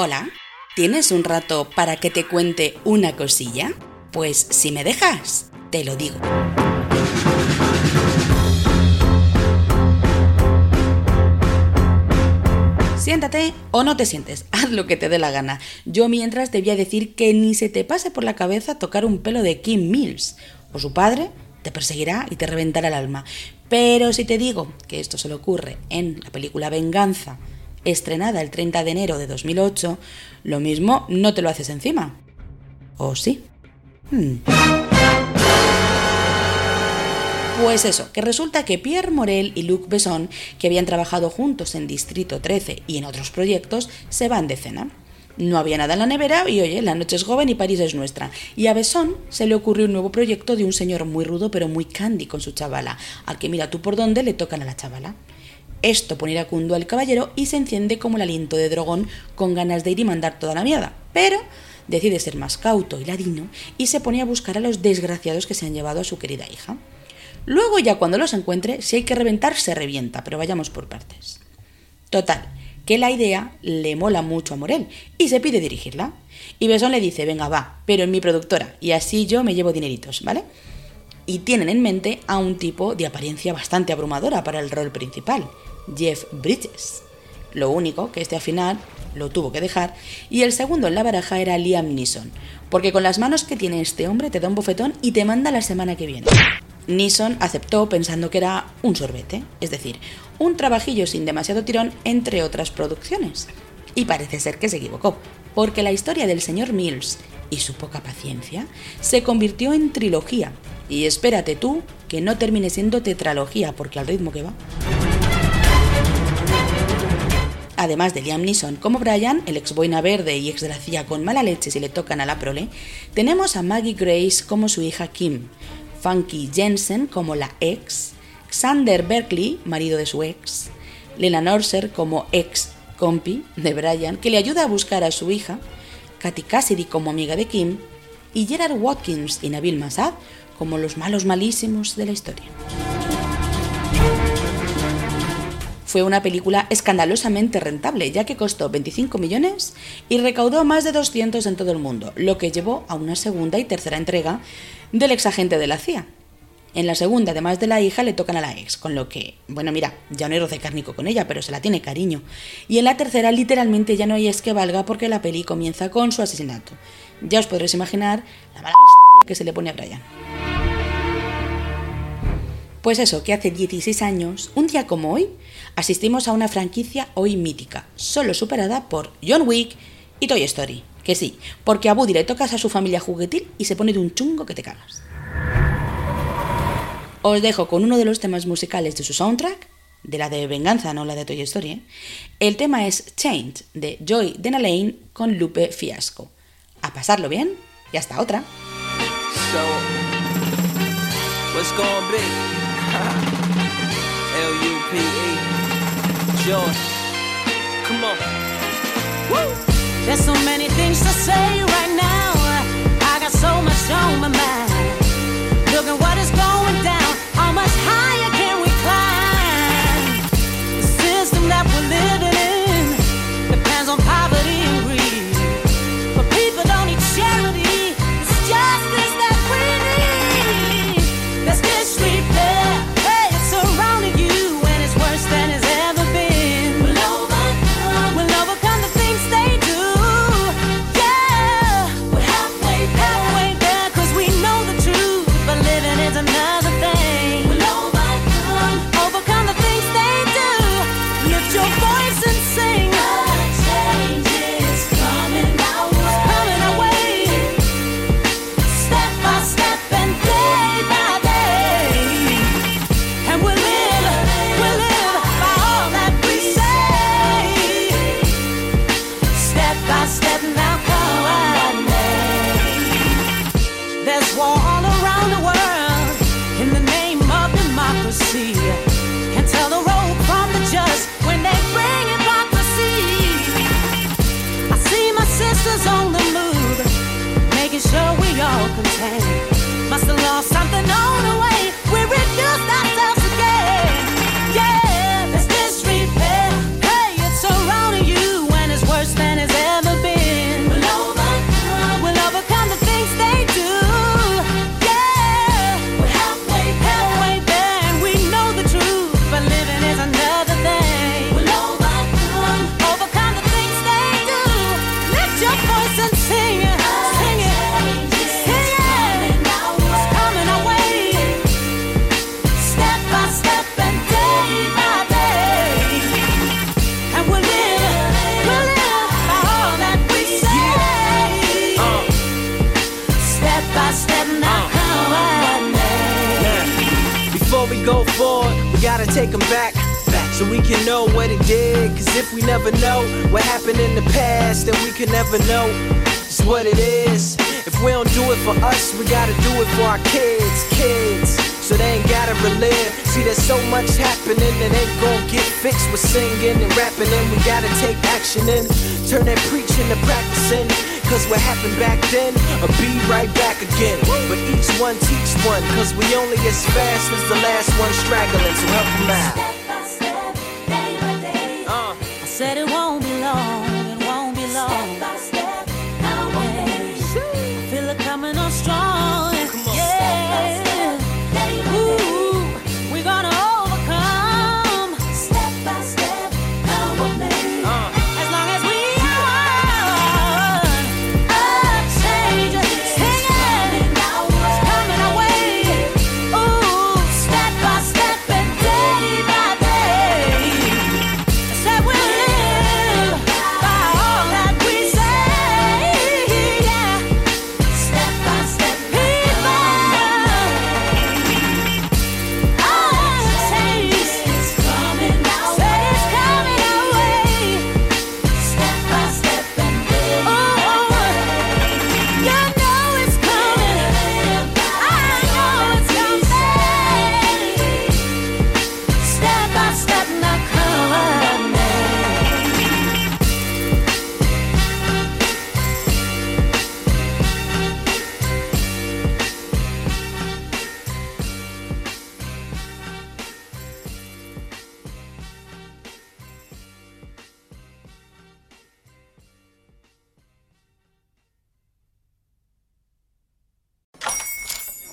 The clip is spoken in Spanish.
Hola, ¿tienes un rato para que te cuente una cosilla? Pues si me dejas, te lo digo. Siéntate o no te sientes, haz lo que te dé la gana. Yo mientras debía decir que ni se te pase por la cabeza tocar un pelo de Kim Mills, o su padre te perseguirá y te reventará el alma. Pero si te digo que esto se le ocurre en la película Venganza, estrenada el 30 de enero de 2008, lo mismo no te lo haces encima. ¿O sí? Hmm. Pues eso, que resulta que Pierre Morel y Luc Besson, que habían trabajado juntos en Distrito 13 y en otros proyectos, se van de cena. No había nada en la nevera y oye, la noche es joven y París es nuestra. Y a Besson se le ocurrió un nuevo proyecto de un señor muy rudo pero muy candy con su chavala, al que mira tú por dónde le tocan a la chavala. Esto pone iracundo al caballero y se enciende como el aliento de dragón con ganas de ir y mandar toda la mierda. Pero decide ser más cauto y ladino y se pone a buscar a los desgraciados que se han llevado a su querida hija. Luego ya cuando los encuentre, si hay que reventar, se revienta, pero vayamos por partes. Total, que la idea le mola mucho a Morel y se pide dirigirla. Y Besón le dice, venga, va, pero en mi productora, y así yo me llevo dineritos, ¿vale? Y tienen en mente a un tipo de apariencia bastante abrumadora para el rol principal, Jeff Bridges. Lo único que este al final lo tuvo que dejar, y el segundo en la baraja era Liam Neeson, porque con las manos que tiene este hombre te da un bofetón y te manda la semana que viene. Neeson aceptó pensando que era un sorbete, es decir, un trabajillo sin demasiado tirón entre otras producciones. Y parece ser que se equivocó, porque la historia del señor Mills y su poca paciencia se convirtió en trilogía. Y espérate tú que no termine siendo tetralogía, porque al ritmo que va. Además de Liam Neeson como Brian, el ex boina verde y ex con mala leche si le tocan a la prole, tenemos a Maggie Grace como su hija Kim, Funky Jensen como la ex, Xander Berkeley, marido de su ex, Lena Norser como ex compi de Brian, que le ayuda a buscar a su hija, Katy Cassidy como amiga de Kim, y Gerard Watkins y Nabil Massad como los malos malísimos de la historia. Fue una película escandalosamente rentable, ya que costó 25 millones y recaudó más de 200 en todo el mundo, lo que llevó a una segunda y tercera entrega del ex agente de la CIA, en la segunda, además de la hija, le tocan a la ex, con lo que, bueno, mira, ya no hay roce cárnico con ella, pero se la tiene cariño. Y en la tercera, literalmente ya no hay es que valga porque la peli comienza con su asesinato. Ya os podréis imaginar la mala que se le pone a Brian. Pues eso, que hace 16 años, un día como hoy, asistimos a una franquicia hoy mítica, solo superada por John Wick y Toy Story. Que sí, porque a Woody le tocas a su familia juguetil y se pone de un chungo que te cagas. Os dejo con uno de los temas musicales de su soundtrack, de la de Venganza, no la de Toy Story. ¿eh? El tema es Change de Joy Denalaine con Lupe Fiasco. A pasarlo bien y hasta otra. What's gonna be? L-U-P-E Joy. Come on. Woo! There's so many things to say right now. I got so much on my mind. Look at what is going down. Much higher serpentine take them back. So we can know what it did. Cause if we never know what happened in the past, then we can never know just what it is. If we don't do it for us, we gotta do it for our kids, kids. So they ain't gotta relive. See, there's so much happening that ain't gonna get fixed with singing and rapping. And we gotta take action and turn that preaching to practicing. Cause what happened back then, I'll be right back again. But each one teach one, cause we only as fast as the last one straggling. So help them out.